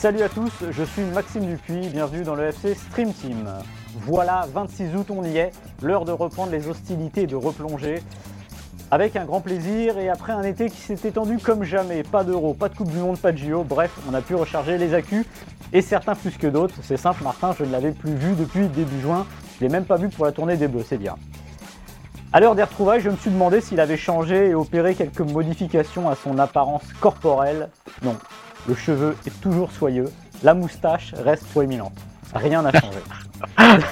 Salut à tous, je suis Maxime Dupuis, bienvenue dans le FC Stream Team. Voilà, 26 août, on y est, l'heure de reprendre les hostilités et de replonger. Avec un grand plaisir et après un été qui s'est étendu comme jamais, pas d'euro, pas de Coupe du Monde, pas de JO, bref, on a pu recharger les accus et certains plus que d'autres. C'est simple, Martin, je ne l'avais plus vu depuis début juin, je l'ai même pas vu pour la tournée des Bleus, c'est bien. À l'heure des retrouvailles, je me suis demandé s'il avait changé et opéré quelques modifications à son apparence corporelle. Non, le cheveu est toujours soyeux, la moustache reste proéminente. Rien n'a changé.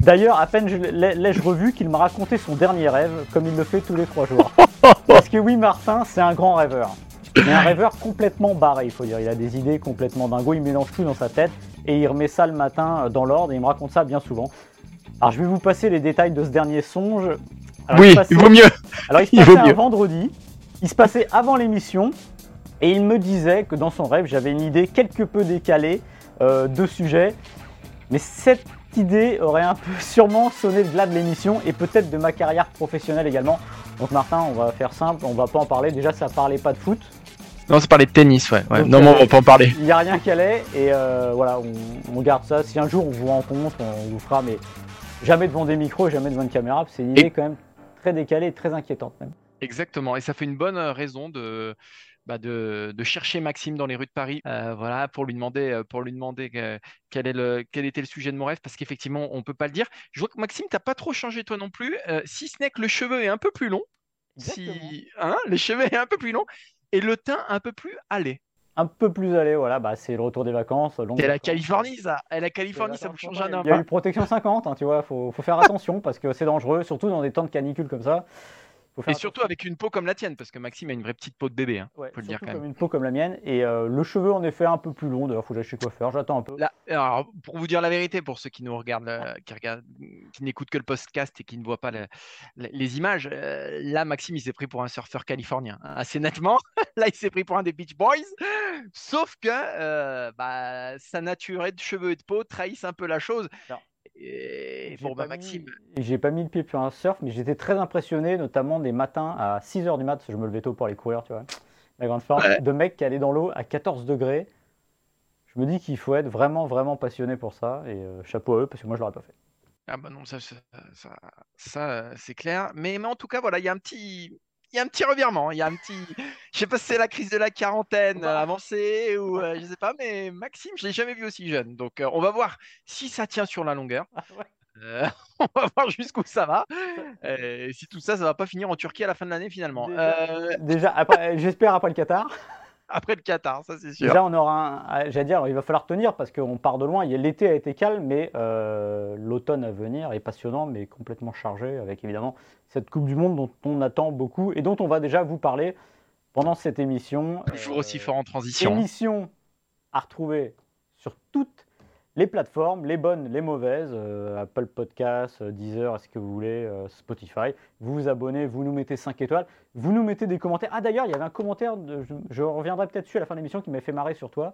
D'ailleurs, à peine l'ai-je revu qu'il m'a raconté son dernier rêve, comme il le fait tous les trois jours. Parce que oui, Martin, c'est un grand rêveur. Mais un rêveur complètement barré, il faut dire. Il a des idées complètement dingo, il mélange tout dans sa tête et il remet ça le matin dans l'ordre et il me raconte ça bien souvent. Alors je vais vous passer les détails de ce dernier songe. oui, il, vaut mieux. Alors il se passait un vendredi, il se passait avant l'émission et il me disait que dans son rêve, j'avais une idée quelque peu décalée euh, de sujet. Mais cette idée aurait un peu sûrement sonné le glas de l'émission et peut-être de ma carrière professionnelle également. Donc Martin, on va faire simple, on va pas en parler. Déjà, ça parlait pas de foot. Non, ça parlait de tennis, ouais. non, mais on va pas en parler. Il n'y a rien qui allait et euh, voilà, on, garde ça. Si un jour on vous rencontre, on vous fera, mais jamais devant des micros, jamais devant une caméra. C'est une idée quand même très décalée et très inquiétante même. Exactement, et ça fait une bonne raison de, bah, de, chercher Maxime dans les rues de Paris, euh, voilà, pour lui demander, euh, pour lui demander euh, quel, est le, quel était le sujet de mon rêve, parce qu'effectivement, on ne peut pas le dire. Je vois que Maxime, tu n'as pas trop changé toi non plus, si ce n'est que le cheveu est un peu plus long, si, hein, les cheveux est un peu plus long, et le teint un peu plus allé un peu plus allé, voilà, bah, c'est le retour des vacances. C'est la Californie, ça. Et la Californie, ça vous change un homme. Il y a eu protection 50, hein, tu vois, faut, faut faire attention parce que c'est dangereux, surtout dans des temps de canicule comme ça. Et surtout avec une peau comme la tienne, parce que Maxime a une vraie petite peau de bébé. Hein, faut le dire quand même. une peau comme la mienne. Et euh, le cheveu, en effet, un peu plus long. D'ailleurs, faut que j'aille chez coiffeur. J'attends un peu. alors, pour vous dire la vérité, pour ceux qui nous regardent, euh, qui, regardent, qui n'écoutent que le podcast et qui ne voient pas les images, euh, là, Maxime, il s'est pris pour un surfeur californien, hein, assez nettement. là, il s'est pris pour un des Beach Boys. Sauf que bah, sa nature et de cheveux et de peau trahissent un peu la chose. Et bon, bah, Maxime. J'ai pas mis le pied sur un surf, mais j'étais très impressionné, notamment des matins à 6h du mat, je me levais tôt pour aller courir, tu vois. La grande force, de mecs qui allaient dans l'eau à 14 degrés. Je me dis qu'il faut être vraiment, vraiment passionné pour ça, et euh, chapeau à eux, parce que moi je l'aurais pas fait. Ah bah non, ça, ça, ça, ça c'est clair. Mais, mais en tout cas, voilà, il y a un petit, y a un petit revirement. Il y a un petit. Je sais pas si c'est la crise de la quarantaine avancée ou euh, je sais pas, mais Maxime, je l'ai jamais vu aussi jeune. Donc, euh, on va voir si ça tient sur la longueur. Ah euh, on va voir jusqu'où ça va. Et si tout ça, ça va pas finir en Turquie à la fin de l'année finalement. Déjà, j'espère après le Qatar après le Qatar, ça c'est sûr. Déjà, on aura un. J'allais dire, il va falloir tenir parce qu'on part de loin. L'été a été calme, mais euh, l'automne à venir est passionnant, mais complètement chargé avec évidemment cette Coupe du Monde dont on attend beaucoup et dont on va déjà vous parler pendant cette émission. Toujours aussi fort en transition. Émission à retrouver sur toutes les plateformes, les bonnes, les mauvaises, euh, Apple Podcasts, euh, Deezer, est-ce que vous voulez, euh, Spotify. Vous vous abonnez, vous nous mettez 5 étoiles, vous nous mettez des commentaires. Ah d'ailleurs, il y avait un commentaire, je, reviendrai peut-être dessus à la fin de l'émission qui m'a fait marrer sur toi,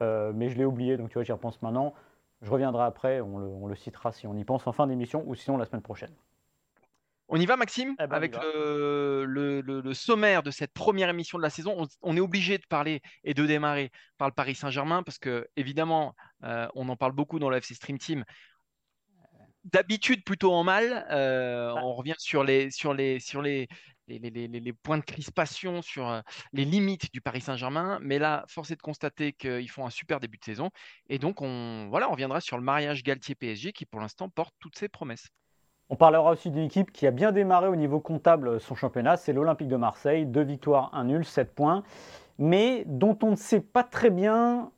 mais je l'ai oublié, donc tu vois, j'y repense maintenant. Je reviendrai après, on le, on le citera si on y pense en fin d'émission ou sinon la semaine prochaine. On y va, Maxime, eh ben, avec le, sommaire de cette première émission de la saison. On, est obligé de parler et de démarrer par le Paris Saint-Germain parce que, évidemment, euh, on en parle beaucoup dans le FC Stream Team. D'habitude, plutôt en mal. Euh, ah. On revient sur les, sur les, sur les, les, points de crispation, sur euh, les limites du Paris Saint-Germain. Mais là, force est de constater qu'ils font un super début de saison. Et donc, on, voilà, on reviendra sur le mariage Galtier-PSG qui, pour l'instant, porte toutes ses promesses. On parlera aussi d'une équipe qui a bien démarré au niveau comptable son championnat, c'est l'Olympique de Marseille. Deux victoires, un nul, sept points. mais dont on ne sait pas très bien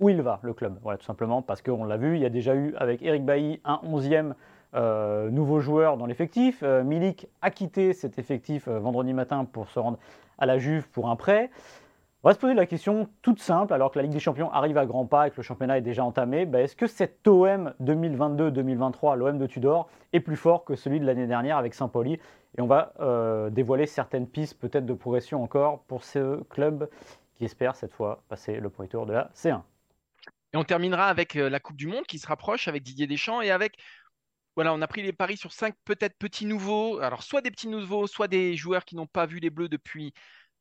où il va, le club. Voilà, tout simplement parce qu'on l'a vu, il y a déjà eu avec Eric Bailly un 11e euh, nouveau joueur dans l'effectif. Euh, Milik a quitté cet effectif euh, vendredi matin pour se rendre à la Juve pour un prêt. On va se poser la question toute simple, alors que la Ligue des Champions arrive à grands pas et que le championnat est déjà entamé, bah, est-ce que cet OM 2022-2023, l'OM de Tudor, est plus fort que celui de l'année dernière avec Saint-Pauli? Et on va dévoiler certaines pistes peut-être de progression encore pour ce club qui espère cette fois passer le premier tour de la C1. Et on terminera avec la Coupe du Monde qui se rapproche avec Didier Deschamps et avec voilà, on a pris les paris sur cinq peut-être petits nouveaux. Alors, soit des petits nouveaux, soit des joueurs qui n'ont pas vu les Bleus depuis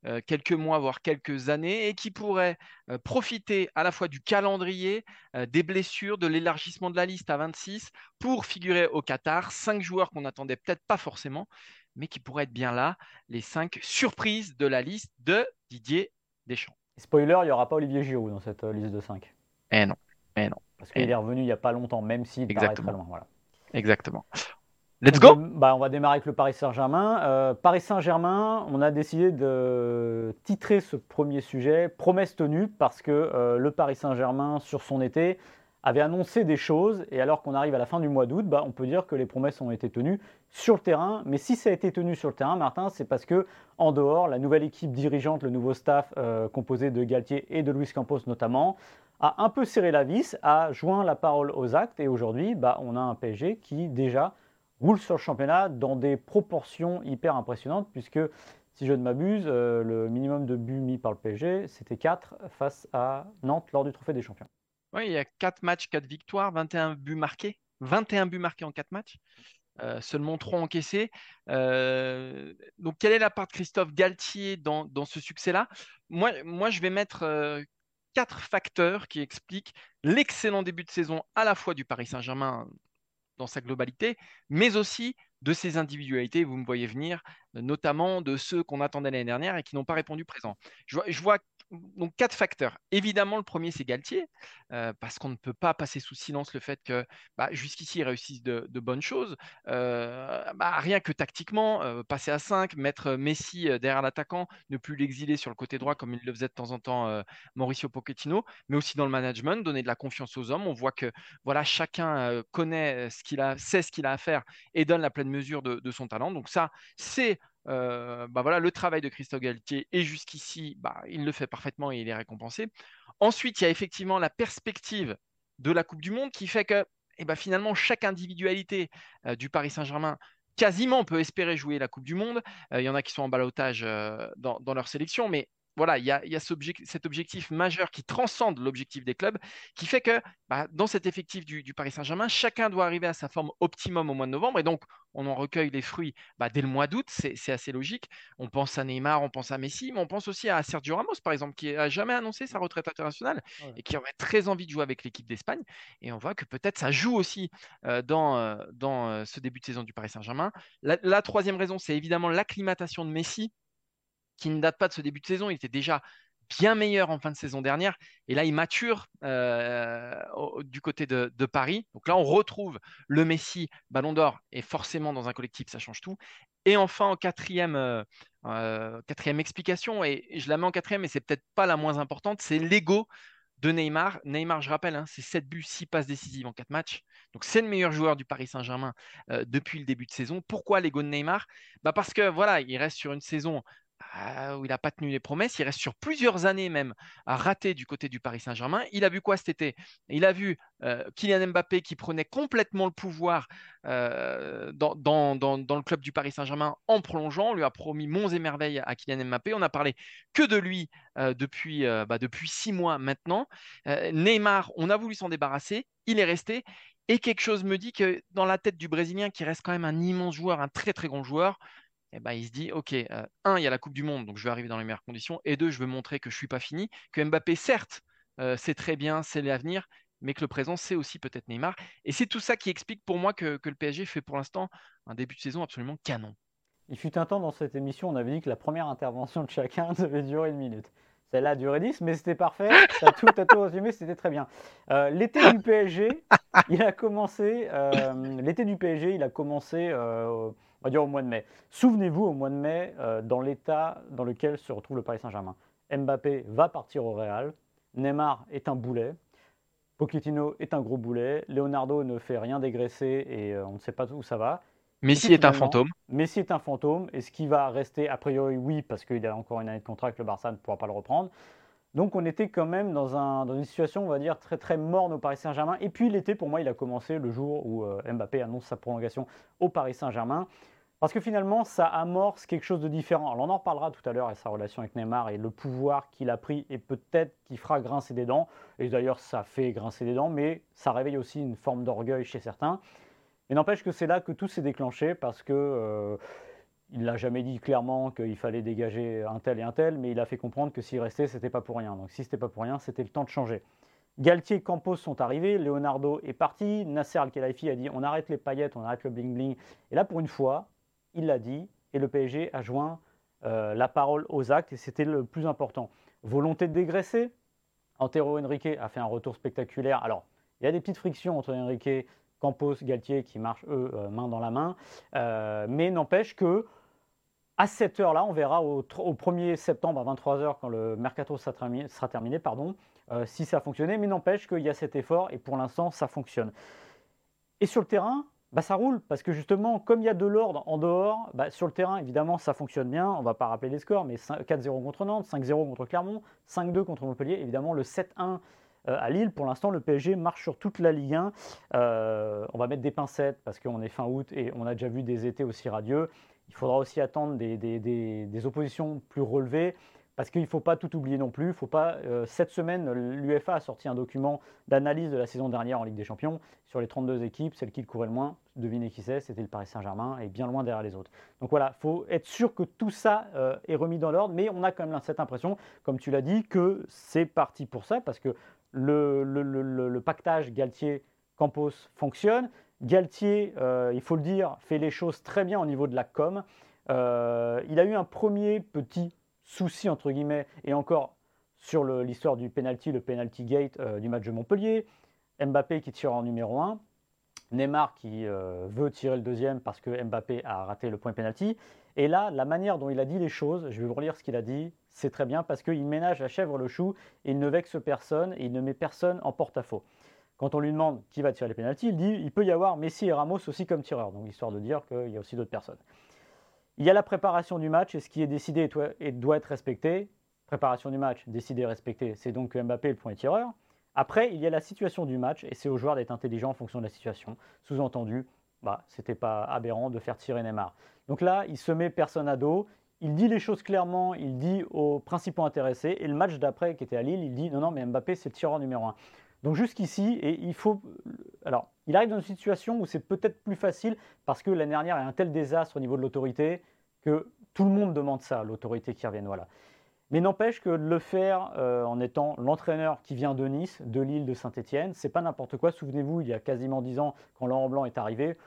euh, quelques mois, voire quelques années, et qui pourraient euh, profiter à la fois du calendrier, euh, des blessures, de l'élargissement de la liste à 26 pour figurer au Qatar. Cinq joueurs qu'on n'attendait peut-être pas forcément, mais qui pourraient être bien là. Les cinq surprises de la liste de Didier Deschamps. Spoiler, il n'y aura pas Olivier Giroud dans cette liste de cinq. Eh non, eh non. Parce qu'il eh est revenu il n'y a pas longtemps, même s'il paraît très loin. Voilà. Exactement. Let's go bah, On va démarrer avec le Paris Saint-Germain. Euh, Paris Saint-Germain, on a décidé de titrer ce premier sujet Promesse tenue parce que euh, le Paris Saint-Germain, sur son été, avait annoncé des choses et alors qu'on arrive à la fin du mois d'août, bah, on peut dire que les promesses ont été tenues sur le terrain. Mais si ça a été tenu sur le terrain, Martin, c'est parce que en dehors, la nouvelle équipe dirigeante, le nouveau staff euh, composé de Galtier et de Luis Campos notamment, a un peu serré la vis, a joint la parole aux actes, et aujourd'hui, bah, on a un PSG qui déjà roule sur le championnat dans des proportions hyper impressionnantes, puisque si je ne m'abuse, euh, le minimum de buts mis par le PSG, c'était 4 face à Nantes lors du Trophée des Champions. Oui, il y a 4 matchs, 4 victoires, 21 buts marqués. 21 buts marqués en 4 matchs. Euh, seulement 3 encaissés. Euh, donc, quelle est la part de Christophe Galtier dans, ce succès-là? Moi, moi, je vais mettre quatre facteurs qui expliquent l'excellent début de saison à la fois du Paris Saint-Germain dans sa globalité, mais aussi de ses individualités, vous me voyez venir, notamment de ceux qu'on attendait l'année dernière et qui n'ont pas répondu présent. Je vois donc quatre facteurs. Évidemment, le premier, c'est Galtier, euh, parce qu'on ne peut pas passer sous silence le fait que bah, jusqu'ici, ils réussissent de, bonnes choses. Euh, bah, rien que tactiquement, euh, passer à 5, mettre Messi derrière l'attaquant, ne plus l'exiler sur le côté droit comme il le faisait de temps en temps Mauricio Pochettino, mais aussi dans le management, donner de la confiance aux hommes. On voit que voilà, chacun connaît ce qu'il a, sait ce qu'il a à faire et donne la pleine mesure de son talent. Donc ça, c'est euh, bah voilà, le travail de Christophe Galtier et jusqu'ici, bah, il le fait parfaitement et il est récompensé. Ensuite, il y a effectivement la perspective de la Coupe du Monde qui fait que eh ben, finalement, chaque individualité euh, du Paris Saint-Germain quasiment peut espérer jouer la Coupe du Monde. Euh, il y en a qui sont en balotage dans, dans, leur sélection, mais voilà, il y a, cet objectif majeur qui transcende l'objectif des clubs, qui fait que bah, dans cet effectif du, Paris Saint-Germain, chacun doit arriver à sa forme optimum au mois de novembre, et donc on en recueille les fruits bah, dès le mois d'août, c'est assez logique. On pense à Neymar, on pense à Messi, mais on pense aussi à Sergio Ramos, par exemple, qui n'a jamais annoncé sa retraite internationale et qui aurait très envie de jouer avec l'équipe d'Espagne. Et on voit que peut-être ça joue aussi euh, dans, euh, dans euh, ce début de saison du Paris Saint-Germain. la troisième raison, c'est évidemment l'acclimatation de Messi qui ne date pas de ce début de saison. Il était déjà bien meilleur en fin de saison dernière. Et là, il mature euh, du côté de, Paris. Donc là, on retrouve le Messi Ballon d'Or. Et forcément, dans un collectif, ça change tout. Et enfin, en quatrième, euh, euh, quatrième explication, et je la mets en quatrième, mais c'est peut-être pas la moins importante, c'est l'ego de Neymar. Neymar, je rappelle, hein, c'est 7 buts, 6 passes décisives en 4 matchs. Donc c'est le meilleur joueur du Paris Saint-Germain depuis le début de saison. Pourquoi l'ego de Neymar? Bah Parce que voilà, il reste sur une saison où il n'a pas tenu les promesses. Il reste sur plusieurs années même à rater du côté du Paris Saint-Germain. Il a vu quoi cet été? Il a vu euh, Kylian Mbappé qui prenait complètement le pouvoir euh, dans, le club du Paris Saint-Germain en prolongeant. On lui a promis monts et merveilles à Kylian Mbappé. On n'a parlé que de lui euh, depuis, bah, depuis six mois maintenant. Neymar, on a voulu s'en débarrasser. Il est resté. Et quelque chose me dit que dans la tête du Brésilien, qui reste quand même un immense joueur, un très très grand joueur, eh ben, il se dit, OK, euh, un, il y a la Coupe du Monde, donc je vais arriver dans les meilleures conditions, et deux, je veux montrer que je ne suis pas fini, que Mbappé, certes, euh, c'est très bien, c'est l'avenir, mais que le présent, c'est aussi peut-être Neymar. Et c'est tout ça qui explique pour moi que, le PSG fait pour l'instant un début de saison absolument canon. Il fut un temps dans cette émission, on avait dit que la première intervention de chacun devait durer une minute. Celle-là a duré 10, mais c'était parfait. T'as tout, tout résumé, c'était très bien. Euh, l'été du PSG, il a commencé. l'été du PSG, il a commencé on va dire au mois de mai. Souvenez-vous, au mois de mai, euh, dans l'état dans lequel se retrouve le Paris Saint-Germain. Mbappé va partir au Real, Neymar est un boulet, Pochettino est un gros boulet, Leonardo ne fait rien dégraisser et euh, on ne sait pas où ça va. Messi est un fantôme. Messi est un fantôme. Est-ce qu'il va rester A priori, oui, parce qu'il a encore une année de contrat avec le Barça, ne pourra pas le reprendre. Donc on était quand même dans, une situation, on va dire, très très morne au Paris Saint-Germain. Et puis l'été, pour moi, il a commencé le jour où euh, Mbappé annonce sa prolongation au Paris Saint-Germain. Parce que finalement, ça amorce quelque chose de différent. Alors on en reparlera tout à l'heure et sa relation avec Neymar et le pouvoir qu'il a pris et peut-être qu'il fera grincer des dents. Et d'ailleurs, ça fait grincer des dents, mais ça réveille aussi une forme d'orgueil chez certains. Mais n'empêche que c'est là que tout s'est déclenché parce que euh, il l'a jamais dit clairement qu'il fallait dégager un tel et un tel, mais il a fait comprendre que s'il restait, c'était pas pour rien. Donc si c'était pas pour rien, c'était le temps de changer. Galtier et Campos sont arrivés, Leonardo est parti, Nasser Al-Khelaifi a dit on arrête les paillettes, on arrête le bling bling. Et là, pour une fois, il l'a dit, et le PSG a joint euh, la parole aux actes, et c'était le plus important. Volonté de dégraisser, Antero Henrique a fait un retour spectaculaire. Alors, il y a des petites frictions entre Henrique, Campos, Galtier qui marchent eux euh, main dans la main, euh, mais n'empêche que à cette heure-là, on verra au, 1er septembre à 23h quand le mercato sera terminé, pardon, si ça a fonctionné, mais n'empêche qu'il y a cet effort et pour l'instant ça fonctionne. Et sur le terrain, bah, ça roule, parce que justement, comme il y a de l'ordre en dehors, bah, sur le terrain, évidemment, ça fonctionne bien. On ne va pas rappeler les scores, mais 4-0 contre Nantes, 5-0 contre Clermont, 5-2 contre Montpellier, évidemment, le 7-1 euh, à Lille. Pour l'instant, le PSG marche sur toute la Ligue 1. Euh, on va mettre des pincettes, parce qu'on est fin août et on a déjà vu des étés aussi radieux. Il faudra aussi attendre des, oppositions plus relevées. Parce qu'il ne faut pas tout oublier non plus. Euh, cette semaine, l'UFA a sorti un document d'analyse de la saison dernière en Ligue des Champions. Sur les 32 équipes, celle qui courait le moins, devinez qui c'est, c'était le Paris Saint-Germain et bien loin derrière les autres. Donc voilà, il faut être sûr que tout ça euh, est remis dans l'ordre. Mais on a quand même cette impression, comme tu l'as dit, que c'est parti pour ça. Parce que le, le, pactage Galtier-Campos fonctionne. Galtier, euh, il faut le dire, fait les choses très bien au niveau de la com. il a eu un premier petit souci, entre guillemets, et encore sur l'histoire du penalty, le penalty gate euh, du match de Montpellier. Mbappé qui tire en numéro 1. Neymar qui euh, veut tirer le deuxième parce que Mbappé a raté le point penalty. Et là, la manière dont il a dit les choses, je vais vous relire ce qu'il a dit, c'est très bien parce qu'il ménage la chèvre le chou il ne vexe personne et il ne met personne en porte-à-faux. Quand on lui demande qui va tirer les pénalties, il dit il peut y avoir Messi et Ramos aussi comme tireurs, donc histoire de dire qu'il y a aussi d'autres personnes. Il y a la préparation du match et ce qui est décidé et doit être respecté. Préparation du match, décidé et respecté, c'est donc Mbappé le point tireur. Après, il y a la situation du match et c'est au joueur d'être intelligent en fonction de la situation. Sous-entendu, bah, c'était pas aberrant de faire tirer Neymar. Donc là, il se met personne à dos, il dit les choses clairement, il dit aux principaux intéressés. Et le match d'après, qui était à Lille, il dit non, non, mais Mbappé, c'est le tireur numéro un. Donc jusqu'ici, il faut. Alors, il arrive dans une situation où c'est peut-être plus facile parce que l'année dernière, il y a un tel désastre au niveau de l'autorité que tout le monde demande ça, l'autorité qui revienne. Mais n'empêche que de le faire euh, en étant l'entraîneur qui vient de Nice, de Lille, de Saint-Etienne, c'est pas n'importe quoi. Souvenez-vous, il y a quasiment dix ans, quand Laurent Blanc est arrivé,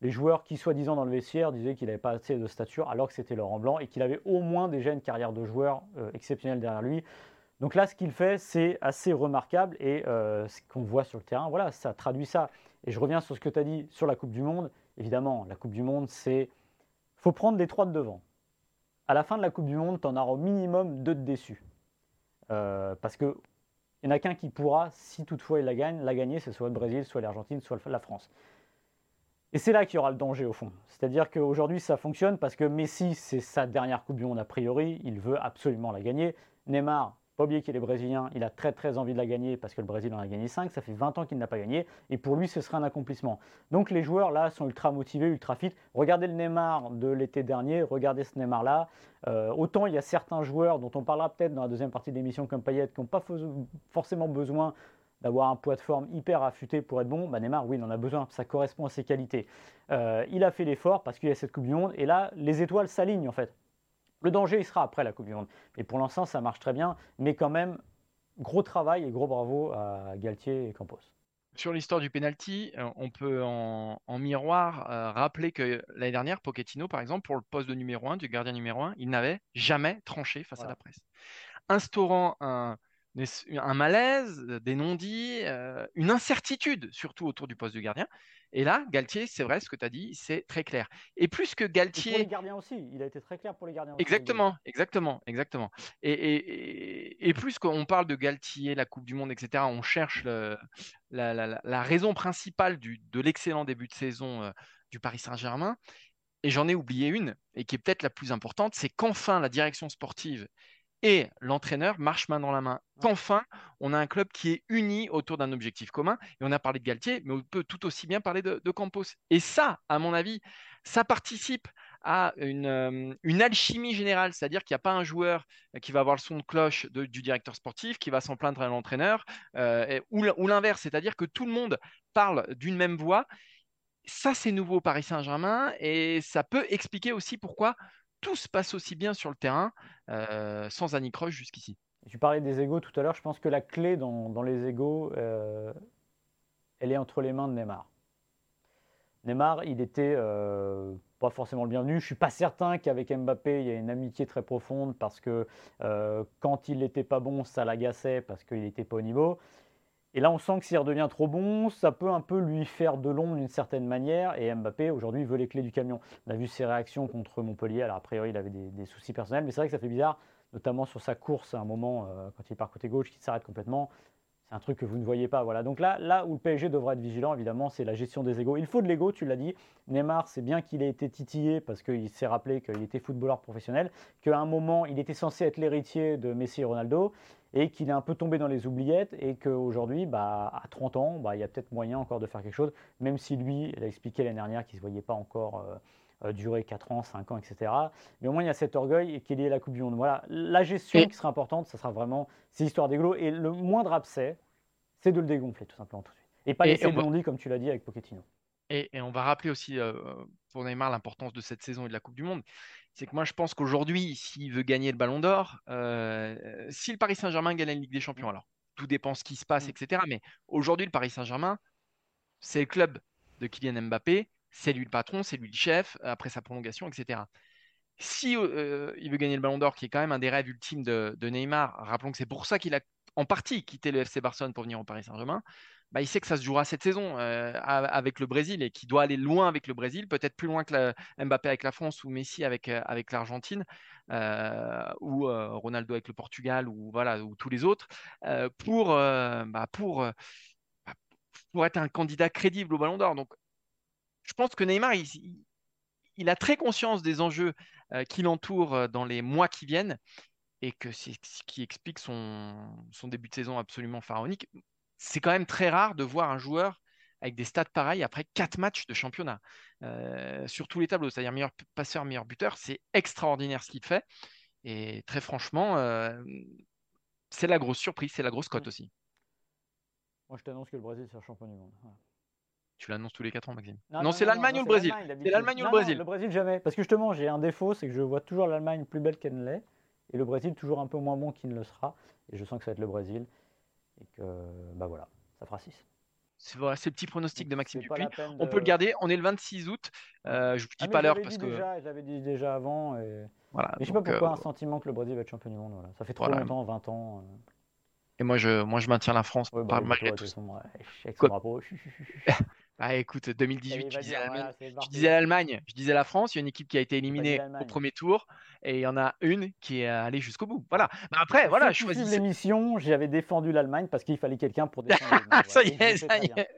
les joueurs qui, soi-disant dans le vestiaire, disaient qu'il n'avait pas assez de stature alors que c'était Laurent Blanc et qu'il avait au moins déjà une carrière de joueur euh, exceptionnelle derrière lui. Donc là, ce qu'il fait, c'est assez remarquable et euh, ce qu'on voit sur le terrain, voilà, ça traduit ça. Et je reviens sur ce que tu as dit sur la Coupe du Monde. Évidemment, la Coupe du Monde, c'est. faut prendre les trois de devant. À la fin de la Coupe du Monde, tu en auras au minimum deux de déçus. Euh, parce qu'il n'y en a qu'un qui pourra, si toutefois il la gagne, la gagner, c'est soit le Brésil, soit l'Argentine, soit la France. Et c'est là qu'il y aura le danger au fond. C'est-à-dire qu'aujourd'hui ça fonctionne parce que Messi, c'est sa dernière Coupe du Monde a priori, il veut absolument la gagner. Neymar, pas oublier qu'il est brésilien, il a très très envie de la gagner parce que le Brésil en a gagné 5, ça fait 20 ans qu'il n'a pas gagné, et pour lui ce serait un accomplissement. Donc les joueurs là sont ultra motivés, ultra fit. Regardez le Neymar de l'été dernier, regardez ce Neymar là. Euh, autant il y a certains joueurs dont on parlera peut-être dans la deuxième partie de l'émission comme Payet qui n'ont pas forcément besoin d'avoir un poids de forme hyper affûté pour être bon, bah Neymar, oui, il en a besoin, ça correspond à ses qualités. Euh, il a fait l'effort parce qu'il y a cette Coupe du Monde, et là, les étoiles s'alignent en fait. Le danger, il sera après la Coupe du Monde. Et pour l'instant, ça marche très bien. Mais quand même, gros travail et gros bravo à Galtier et Campos. Sur l'histoire du penalty, euh, on peut en, miroir euh, rappeler que l'année dernière, Pochettino, par exemple, pour le poste de numéro 1, du gardien numéro 1, il n'avait jamais tranché face à la presse. Instaurant un, un malaise, des non-dits, une incertitude surtout autour du poste de gardien. Et là, Galtier, c'est vrai ce que tu as dit, c'est très clair. Et plus que Galtier. pour les gardiens aussi, il a été très clair pour les gardiens. Exactement, exactement, exactement. Et, plus qu'on parle de Galtier, la Coupe du Monde, etc., on cherche la, raison principale de l'excellent début de saison du Paris Saint-Germain. Et j'en ai oublié une, et qui est peut-être la plus importante, c'est qu'enfin la direction sportive et l'entraîneur marchent main dans la main. Qu'enfin, on a un club qui est uni autour d'un objectif commun. Et on a parlé de Galtier, mais on peut tout aussi bien parler de, Campos. Et ça, à mon avis, ça participe à une, euh, alchimie générale, c'est-à-dire qu'il n'y a pas un joueur qui va avoir le son de cloche du directeur sportif, qui va s'en plaindre à l'entraîneur, euh, ou l'inverse, c'est-à-dire que tout le monde parle d'une même voix. Ça, c'est nouveau au Paris Saint-Germain et ça peut expliquer aussi pourquoi tout se passe aussi bien sur le terrain euh, sans Annie Croche jusqu'ici. Tu parlais des égaux tout à l'heure. Je pense que la clé dans, les égaux, euh, elle est entre les mains de Neymar. Neymar, il était euh, pas forcément le bienvenu. Je suis pas certain qu'avec Mbappé, il y ait une amitié très profonde parce que quand il n'était pas bon, ça l'agaçait parce qu'il n'était pas au niveau. Et là, on sent que s'il redevient trop bon, ça peut un peu lui faire de l'ombre d'une certaine manière. Et Mbappé, aujourd'hui, veut les clés du camion. On a vu ses réactions contre Montpellier. Alors, a priori, il avait des, soucis personnels. Mais c'est vrai que ça fait bizarre, notamment sur sa course à un moment, euh, quand il part côté gauche, qu'il s'arrête complètement. Un truc que vous ne voyez pas. Voilà. Donc là, là où le PSG devrait être vigilant, évidemment, c'est la gestion des égaux. Il faut de l'ego, tu l'as dit. Neymar, c'est bien qu'il ait été titillé parce qu'il s'est rappelé qu'il était footballeur professionnel, qu'à un moment, il était censé être l'héritier de Messi et Ronaldo et qu'il est un peu tombé dans les oubliettes et qu'aujourd'hui, bah, à 30 ans, bah, il y a peut-être moyen encore de faire quelque chose, même si lui, il a expliqué l'année dernière qu'il ne se voyait pas encore euh, euh, durer 4 ans, 5 ans, etc. Mais au moins, il y a cet orgueil et qu'il y ait la Coupe du Monde. Voilà, la gestion qui sera importante, ça sera vraiment ces histoires d'églo. Et le moindre abcès, c'est de le dégonfler tout simplement tout de suite. Et pas laisser le comme tu l'as dit avec Pochettino. Et, on va rappeler aussi euh, pour Neymar l'importance de cette saison et de la Coupe du Monde c'est que moi je pense qu'aujourd'hui, s'il veut gagner le Ballon d'Or, euh, si le Paris Saint-Germain gagne la Ligue des Champions, alors tout dépend ce qui se passe, mm. etc. Mais aujourd'hui, le Paris Saint-Germain, c'est le club de Kylian Mbappé, c'est lui le patron, c'est lui le chef, après sa prolongation, etc. Si euh, il veut gagner le Ballon d'Or, qui est quand même un des rêves ultimes de, de Neymar, rappelons que c'est pour ça qu'il a en partie quitté le FC Barcelone pour venir au Paris Saint-Germain, bah, il sait que ça se jouera cette saison euh, avec le Brésil et qu'il doit aller loin avec le Brésil, peut-être plus loin que Mbappé avec la France ou Messi avec, euh, avec l'Argentine euh, ou Ronaldo avec le Portugal ou, voilà, ou tous les autres, pour, bah, pour, bah, pour être un candidat crédible au Ballon d'Or. Donc, je pense que Neymar, il a très conscience des enjeux qui l'entourent dans les mois qui viennent et que c'est ce qui explique son, son début de saison absolument pharaonique c'est quand même très rare de voir un joueur avec des stats pareils après quatre matchs de championnat euh, sur tous les tableaux, c'est-à-dire meilleur passeur, meilleur buteur. C'est extraordinaire ce qu'il fait. Et très franchement, euh, c'est la grosse surprise, c'est la grosse cote aussi. Moi, je t'annonce que le Brésil sera champion du monde. Tu l'annonces tous les quatre ans, Maxime Non, c'est l'Allemagne ou le Brésil? C'est l'Allemagne ou le Brésil? Le Brésil, jamais. Parce que justement, j'ai un défaut, c'est que je vois toujours l'Allemagne plus belle qu'elle ne l'est. Et le Brésil toujours un peu moins bon qu'il ne le sera. Et je sens que ça va être le Brésil et que bah voilà, ça fera 6. C'est vrai, c'est le petit pronostic de Maxime Dupuis. On peut le garder. On est le 26 août. Euh, je ne vous dis ah, pas l'heure parce que. J'avais dit déjà avant. Et... Voilà, mais je sais pas pourquoi euh, un sentiment que le Brésil va être champion du monde. Voilà. Ça fait trop longtemps, 20 ans. Euh. Et moi je, moi, je maintiens la France ouais, bah, malgré tout. Son, Ah, écoute, 2018, tu disais, l'Allemagne, je disais la France. Il y a une équipe qui a été éliminée au premier tour et il y en a une qui est allée jusqu'au bout. Voilà. Mais après, voilà, je choisis. l'émission, j'avais défendu l'Allemagne parce qu'il fallait quelqu'un pour défendre. ça y est, ça y est.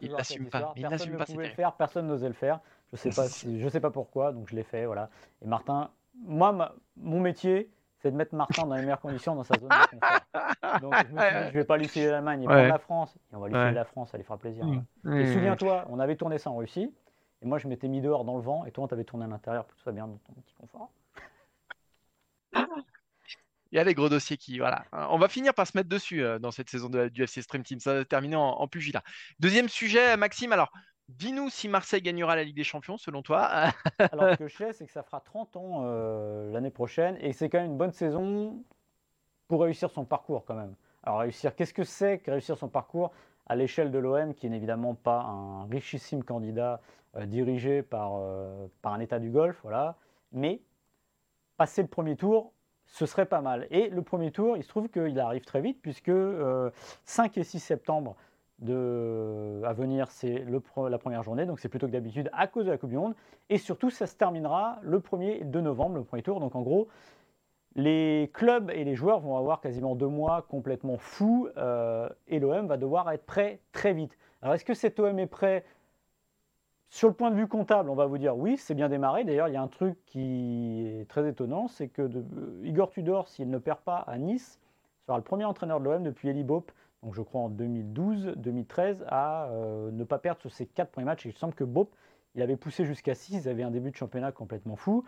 il l'assume pas. Il personne ne pouvait le faire, personne n'osait le faire. Je sais pas, je sais pas pourquoi, donc je l'ai fait, voilà. Et Martin, moi, mon métier, c'est de mettre Martin dans les meilleures conditions dans sa zone de confort. Donc je me suis dit, je vais pas lui filer l'Allemagne, il va la France. Et on va lui filer la France, ça lui fera plaisir. Et souviens-toi, on avait tourné ça en Russie. Et moi, je m'étais mis dehors dans le vent. Et toi, on t'avait tourné à l'intérieur pour que tout soit bien dans ton petit confort. Il y a les gros dossiers qui. Voilà. On va finir par se mettre dessus euh, dans cette saison de, du FC Stream Team. Ça va terminer en, en pugilat. Deuxième sujet, Maxime. Alors, Dis-nous si Marseille gagnera la Ligue des Champions, selon toi. Alors, ce que je sais, c'est que ça fera 30 ans euh, l'année prochaine et c'est quand même une bonne saison pour réussir son parcours, quand même. Alors, réussir, qu'est-ce que c'est que réussir son parcours à l'échelle de l'OM, qui n'est évidemment pas un richissime candidat euh, dirigé par, euh, par un État du Golfe, voilà. Mais passer le premier tour, ce serait pas mal. Et le premier tour, il se trouve qu'il arrive très vite, puisque 5 et 6 septembre à venir, c'est la première journée, donc c'est plutôt que d'habitude à cause de la Coupe du Monde. Et surtout, ça se terminera le 1er de novembre, le premier tour. Donc en gros, les clubs et les joueurs vont avoir quasiment deux mois complètement fous euh, et l'OM va devoir être prêt très vite. Alors est-ce que cet OM est prêt? Sur le point de vue comptable, on va vous dire oui, c'est bien démarré. D'ailleurs, il y a un truc qui est très étonnant, c'est que euh, Igor Tudor, s'il ne perd pas à Nice, sera le premier entraîneur de l'OM depuis Eli Bope, donc je crois en 2012-2013, à euh, ne pas perdre sur ses quatre premiers matchs. il semble que Bope, il avait poussé jusqu'à 6, il avait un début de championnat complètement fou.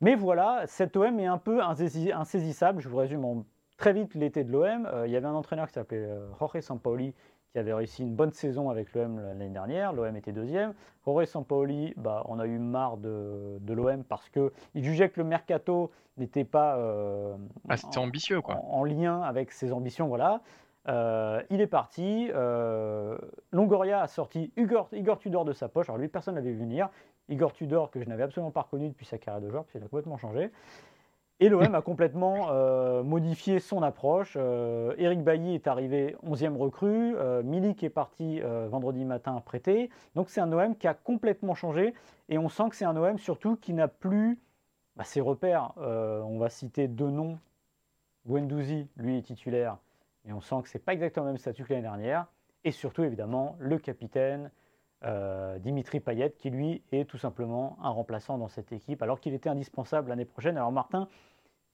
Mais voilà, cet OM est un peu insaisissable. Je vous résume très vite l'été de l'OM. Euh, il y avait un entraîneur qui s'appelait euh, Jorge Sampaoli qui avait réussi une bonne saison avec l'OM l'année dernière. L'OM était deuxième. Jorge Sampaoli, bah, on a eu marre de, l'OM parce qu'il jugeait que le mercato n'était pas euh, ah, ambitieux, quoi. En, lien avec ses ambitions. Voilà. Il est parti. Longoria a sorti Igor, Tudor de sa poche. Alors lui, personne ne l'avait vu venir. Igor Tudor, que je n'avais absolument pas reconnu depuis sa carrière de joueur, puisqu'il a complètement changé. Et l'OM a complètement euh, modifié son approche. Euh, Eric Bailly est arrivé 11e recrue. Euh, Milik est parti vendredi matin prêté. Donc c'est un OM qui a complètement changé. Et on sent que c'est un OM surtout qui n'a plus bah, ses repères. on va citer deux noms. Gwendouzi, lui, est titulaire. Mais on sent que ce n'est pas exactement le même statut que l'année dernière. Et surtout, évidemment, le capitaine, euh, Dimitri Payet, qui lui est tout simplement un remplaçant dans cette équipe, alors qu'il était indispensable l'année prochaine. Alors Martin,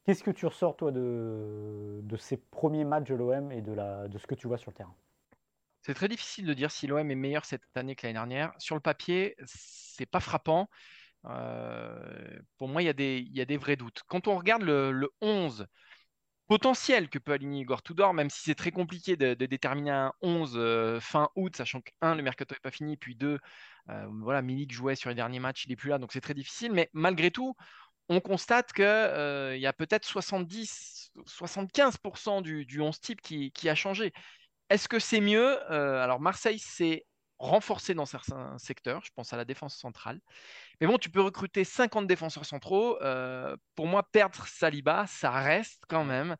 qu'est-ce que tu ressors toi de, ces premiers matchs de l'OM et de, ce que tu vois sur le terrain? C'est très difficile de dire si l'OM est meilleur cette année que l'année dernière. Sur le papier, c'est pas frappant. Euh, pour moi, il y, a des, il y, a des vrais doutes. Quand on regarde le, le 11 potentiel que peut aligner Igor Tudor, même si c'est très compliqué de, déterminer un 11 euh, fin août, sachant que, un, le mercato n'est pas fini, puis deux, euh, voilà, Milik jouait sur les derniers matchs, il n'est plus là, donc c'est très difficile. Mais malgré tout, on constate qu'il euh, y a peut-être 70, 75% du, du 11 type qui, qui a changé. Est-ce que c'est mieux? Alors Marseille, c'est renforcé dans certains secteurs. Je pense à la défense centrale. Mais bon, tu peux recruter 50 défenseurs centraux. Euh, pour moi, perdre Saliba, ça reste quand même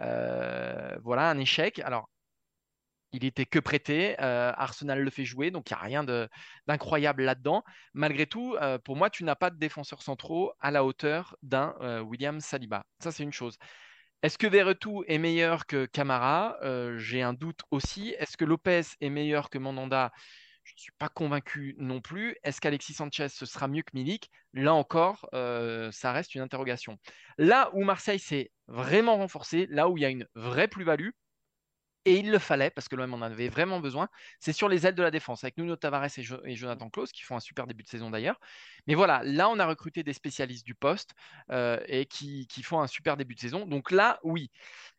euh, voilà, un échec. Alors, il était que prêté. Euh, Arsenal le fait jouer, donc il n'y a rien d'incroyable là-dedans. Malgré tout, pour moi, tu n'as pas de défenseurs centraux à la hauteur d'un William Saliba. Ça, c'est une chose. Est-ce que Verretou est meilleur que Camara? J'ai un doute aussi. Est-ce que Lopez est meilleur que Mandanda? Je ne suis pas convaincu non plus. Est-ce qu'Alexis Sanchez, sera mieux que Milik? Là encore, euh, ça reste une interrogation. Là où Marseille s'est vraiment renforcé, là où il y a une vraie plus-value, et il le fallait parce que l'OM en avait vraiment besoin. C'est sur les ailes de la défense avec Nuno Tavares et, Jonathan Klaus qui font un super début de saison d'ailleurs. Mais voilà, là on a recruté des spécialistes du poste euh, et qui, font un super début de saison. Donc là, oui.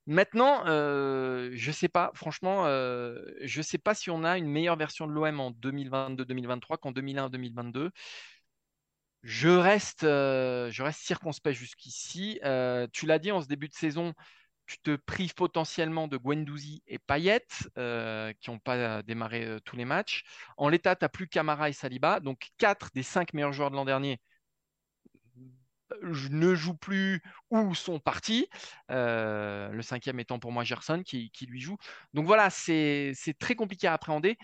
Maintenant, euh, je ne sais pas, franchement, euh, je ne sais pas si on a une meilleure version de l'OM en 2022-2023 qu'en 2001-2022. Je reste, je reste circonspect jusqu'ici. tu l'as dit en ce début de saison, tu te prives potentiellement de Gwendouzi et Payet, euh, qui n'ont pas démarré euh, tous les matchs. En l'état, tu n'as plus Camara et Saliba. Donc, quatre des cinq meilleurs joueurs de l'an dernier ne jouent plus ou sont partis. Euh, le cinquième étant pour moi Gerson, qui, lui joue. Donc voilà, c'est très compliqué à appréhender.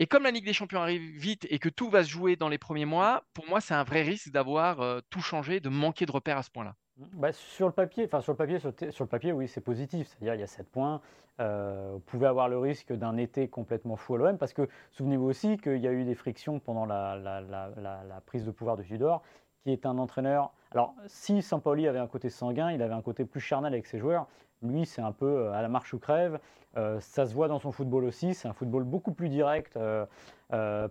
Et comme la Ligue des Champions arrive vite et que tout va se jouer dans les premiers mois, pour moi, c'est un vrai risque d'avoir tout changé, de manquer de repères à ce point-là. Bah, sur le papier, enfin sur le papier, sur, le papier, oui, c'est positif. C'est-à-dire il y a 7 points. Euh, vous pouvez avoir le risque d'un été complètement fou à l'OM parce que souvenez-vous aussi qu'il y a eu des frictions pendant la, prise de pouvoir de Tudor, qui est un entraîneur. Alors si Sampaoli avait un côté sanguin, il avait un côté plus charnel avec ses joueurs. Lui, c'est un peu euh, à la marche ou crève. Euh, ça se voit dans son football aussi. C'est un football beaucoup plus direct. Euh,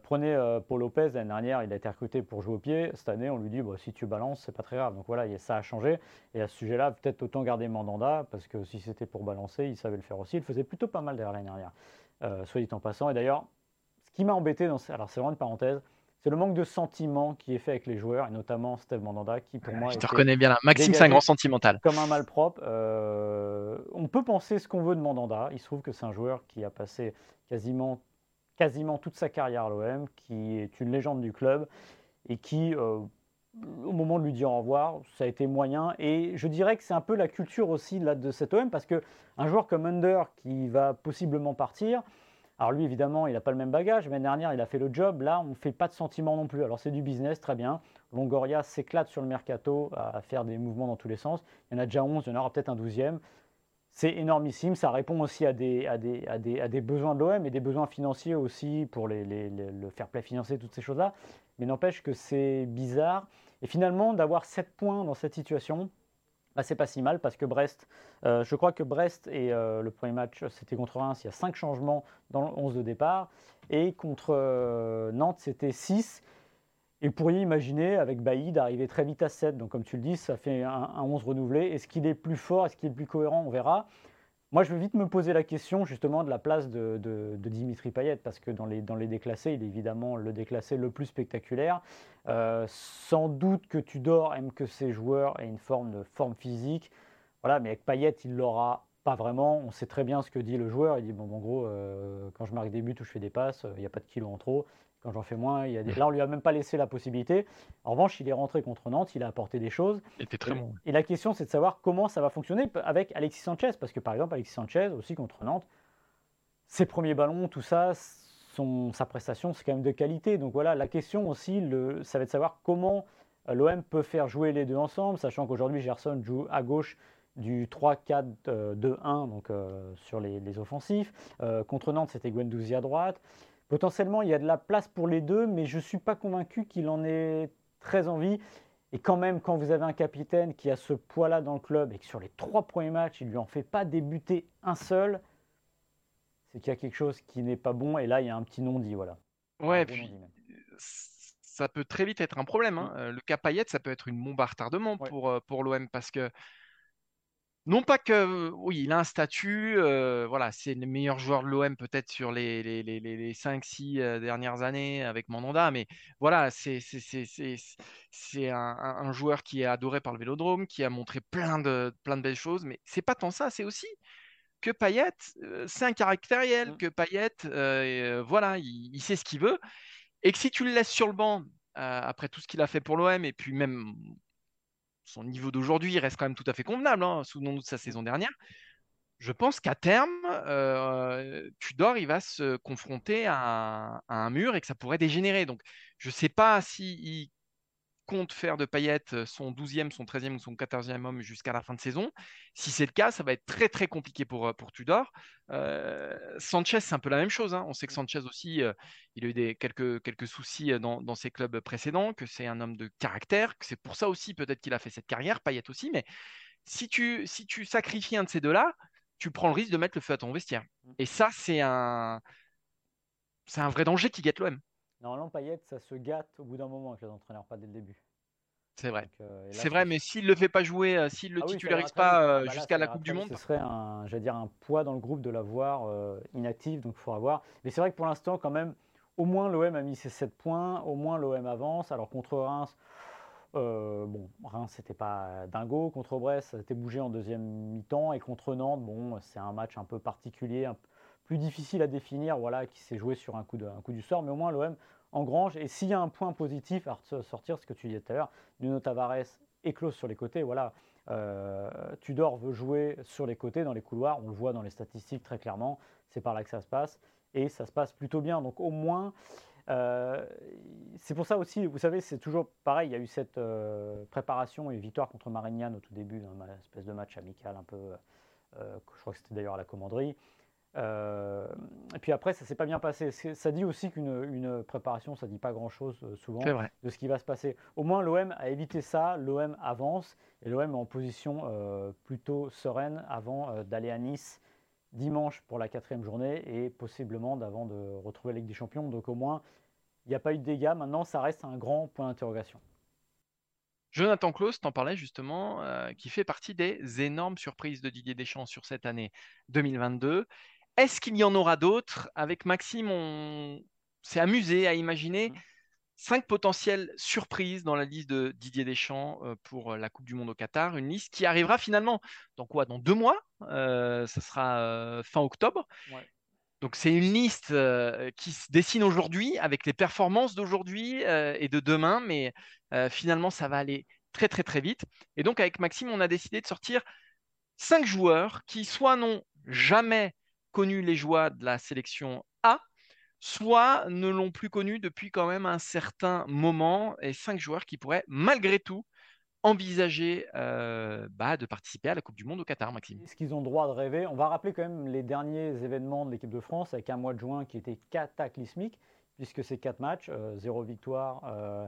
prenez Paul Lopez, l'année dernière, il a été recruté pour jouer au pied. Cette année, on lui dit bah, si tu balances, c'est pas très grave. Donc voilà, ça a changé. Et à ce sujet-là, peut-être autant garder Mandanda, parce que si c'était pour balancer, il savait le faire aussi. Il faisait plutôt pas mal derrière l'année dernière, soit dit en passant. Et d'ailleurs, ce qui m'a embêté, dans... alors c'est vraiment une parenthèse, c'est le manque de sentiment qui est fait avec les joueurs, et notamment Steve Mandanda, qui pour moi. Je te reconnais bien là. Maxime, c'est un grand sentimental. Comme un malpropre. Euh, on peut penser ce qu'on veut de Mandanda. Il se trouve que c'est un joueur qui a passé quasiment, quasiment toute sa carrière à l'OM, qui est une légende du club, et qui, euh, au moment de lui dire au revoir, ça a été moyen. Et je dirais que c'est un peu la culture aussi là, de cet OM, parce qu'un joueur comme Under qui va possiblement partir, alors lui évidemment il n'a pas le même bagage, l'année dernière il a fait le job, là on ne fait pas de sentiment non plus. Alors c'est du business, très bien. Longoria s'éclate sur le mercato à faire des mouvements dans tous les sens. Il y en a déjà 11, il y en aura peut-être un 12e. C'est énormissime, ça répond aussi à des, à des, à des, à des besoins de l'OM et des besoins financiers aussi pour le fair play financier, toutes ces choses-là. Mais n'empêche que c'est bizarre. Et finalement, d'avoir 7 points dans cette situation, bah, c'est pas si mal parce que Brest, euh, je crois que Brest et euh, le premier match, c'était contre Reims, il y a 5 changements dans le 11 de départ. Et contre euh, Nantes, c'était 6. Et vous pourriez imaginer avec Bailly d'arriver très vite à 7. Donc comme tu le dis, ça fait un, 11 renouvelé. Est-ce qu'il est plus fort? Est-ce qu'il est plus cohérent? On verra. Moi, je vais vite me poser la question justement de la place de, Dimitri Payet, parce que dans les, déclassés, il est évidemment le déclassé le plus spectaculaire. Euh, sans doute que Tudor aime que ses joueurs aient une forme physique. Mais avec Payet, il l'aura pas vraiment. On sait très bien ce que dit le joueur. Il dit bon, en gros, euh, quand je marque des buts ou je fais des passes, il n'y a pas de kilos en trop. Quand j'en fais moins, il y a des... là, on lui a même pas laissé la possibilité. En revanche, il est rentré contre Nantes, il a apporté des choses. Il était très bon. Et la question, c'est de savoir comment ça va fonctionner avec Alexis Sanchez. Parce que, par exemple, Alexis Sanchez, aussi contre Nantes, ses premiers ballons, tout ça, son, sa prestation, c'est quand même de qualité. Donc voilà, la question aussi, le, ça va être de savoir comment euh, l'OM peut faire jouer les deux ensemble, sachant qu'aujourd'hui, Gerson joue à gauche du 3-4-2-1 euh, donc euh, sur les, les offensifs. contre Nantes, c'était Guendouzi à droite. Potentiellement, il y a de la place pour les deux, mais je ne suis pas convaincu qu'il en ait très envie. Et quand même, quand vous avez un capitaine qui a ce poids-là dans le club et que sur les trois premiers matchs, il ne lui en fait pas débuter un seul, c'est qu'il y a quelque chose qui n'est pas bon. Et là, il y a un petit non-dit. Voilà. Ouais, puis ça peut très vite être un problème. Hein. Euh, le cas Payet, ça peut être une bombe à retardement pour, euh, pour l'OM parce que non pas que, oui, il a un statut, euh, voilà, c'est le meilleur joueur de l'OM peut-être sur les, les, les, les 5-6 euh, dernières années avec Mandanda, mais voilà, c'est un, un, joueur qui est adoré par le Vélodrome, qui a montré plein de, plein de belles choses, mais c'est pas tant ça, c'est aussi que Payet, euh, c'est un caractériel, mmh. que Payet, voilà, il, il, sait ce qu'il veut, et que si tu le laisses sur le banc, après tout ce qu'il a fait pour l'OM, et puis même son niveau d'aujourd'hui reste quand même tout à fait convenable, hein, souvenons-nous de sa saison dernière. Je pense qu'à terme, euh, Tudor, il va se confronter à, un mur et que ça pourrait dégénérer. Donc, je ne sais pas s'il compte faire de Payet son 12e, son 13e ou son 14e homme jusqu'à la fin de saison. Si c'est le cas, ça va être très très compliqué pour, euh, pour Tudor. Euh, Sanchez, c'est un peu la même chose. Hein. On sait que Sanchez aussi, euh, il a eu des, quelques, quelques soucis dans, dans ses clubs précédents, que c'est un homme de caractère, que c'est pour ça aussi peut-être qu'il a fait cette carrière, Payet aussi. Mais si tu, si tu sacrifies un de ces deux-là, tu prends le risque de mettre le feu à ton vestiaire. Mm. Et ça, c'est un, c'est un vrai danger qui guette l'OM. Normalement, Payet, ça se gâte au bout d'un moment avec les entraîneurs, pas dès le début. C'est vrai. Euh, c'est vrai, mais s'il ne le fait pas jouer, euh, s'il ne le ah titularise pas euh, bah jusqu'à la Coupe du Monde. Ce serait un, dire, un poids dans le groupe de l'avoir inactif, donc il faudra voir. Mais c'est vrai que pour l'instant, quand même, au moins l'OM a mis ses 7 points, au moins l'OM avance. Alors contre Reims, bon, Reims c'était pas dingo. Contre Brest, ça a été bougé en deuxième mi-temps. Et contre Nantes, bon, c'est un match un peu particulier, un plus difficile à définir, voilà, qui s'est joué sur un coup, du sort. Mais au moins l'OM engrange. Et s'il y a un point positif à sortir, ce que tu disais tout à l'heure, Nuno Tavares éclose sur les côtés. Voilà, euh, Tudor veut jouer sur les côtés, dans les couloirs. On le voit dans les statistiques très clairement. C'est par là que ça se passe. Et ça se passe plutôt bien. Donc au moins, euh, c'est pour ça aussi, vous savez, c'est toujours pareil. Il y a eu cette euh, préparation et victoire contre Marignane au tout début, dans une espèce de match amical un peu. je crois que c'était d'ailleurs à la commanderie. Euh, et puis après, ça s'est pas bien passé. Ça dit aussi qu'une préparation, ça dit pas grand-chose euh, souvent de ce qui va se passer. Au moins, l'OM a évité ça. L'OM avance et l'OM est en position euh, plutôt sereine avant d'aller à Nice dimanche pour la quatrième journée et possiblement d'avant de retrouver la Ligue des Champions. Donc au moins, il n'y a pas eu de dégâts. Maintenant, ça reste un grand point d'interrogation. Jonathan Klaus, t'en parlais justement, qui fait partie des énormes surprises de Didier Deschamps sur cette année 2022. Est-ce qu'il y en aura d'autres? Avec Maxime, on s'est amusé à imaginer mmh. cinq potentielles surprises dans la liste de Didier Deschamps euh, pour euh, la Coupe du Monde au Qatar. Une liste qui arrivera finalement dans quoi? Dans deux mois. Euh, ça sera fin octobre. Donc c'est une liste euh, qui se dessine aujourd'hui avec les performances d'aujourd'hui euh, et de demain, mais euh, finalement ça va aller très très très vite. Et donc avec Maxime, on a décidé de sortir cinq joueurs qui soit n'ont jamais connu les joies de la sélection A, soit ne l'ont plus connu depuis quand même un certain moment, et cinq joueurs qui pourraient malgré tout envisager euh, bah, de participer à la Coupe du Monde au Qatar, Maxime Est-ce qu'ils ont le droit de rêver? On va rappeler quand même les derniers événements de l'équipe de France avec un mois de juin qui était cataclysmique, puisque c'est quatre matchs, euh, zéro victoire euh,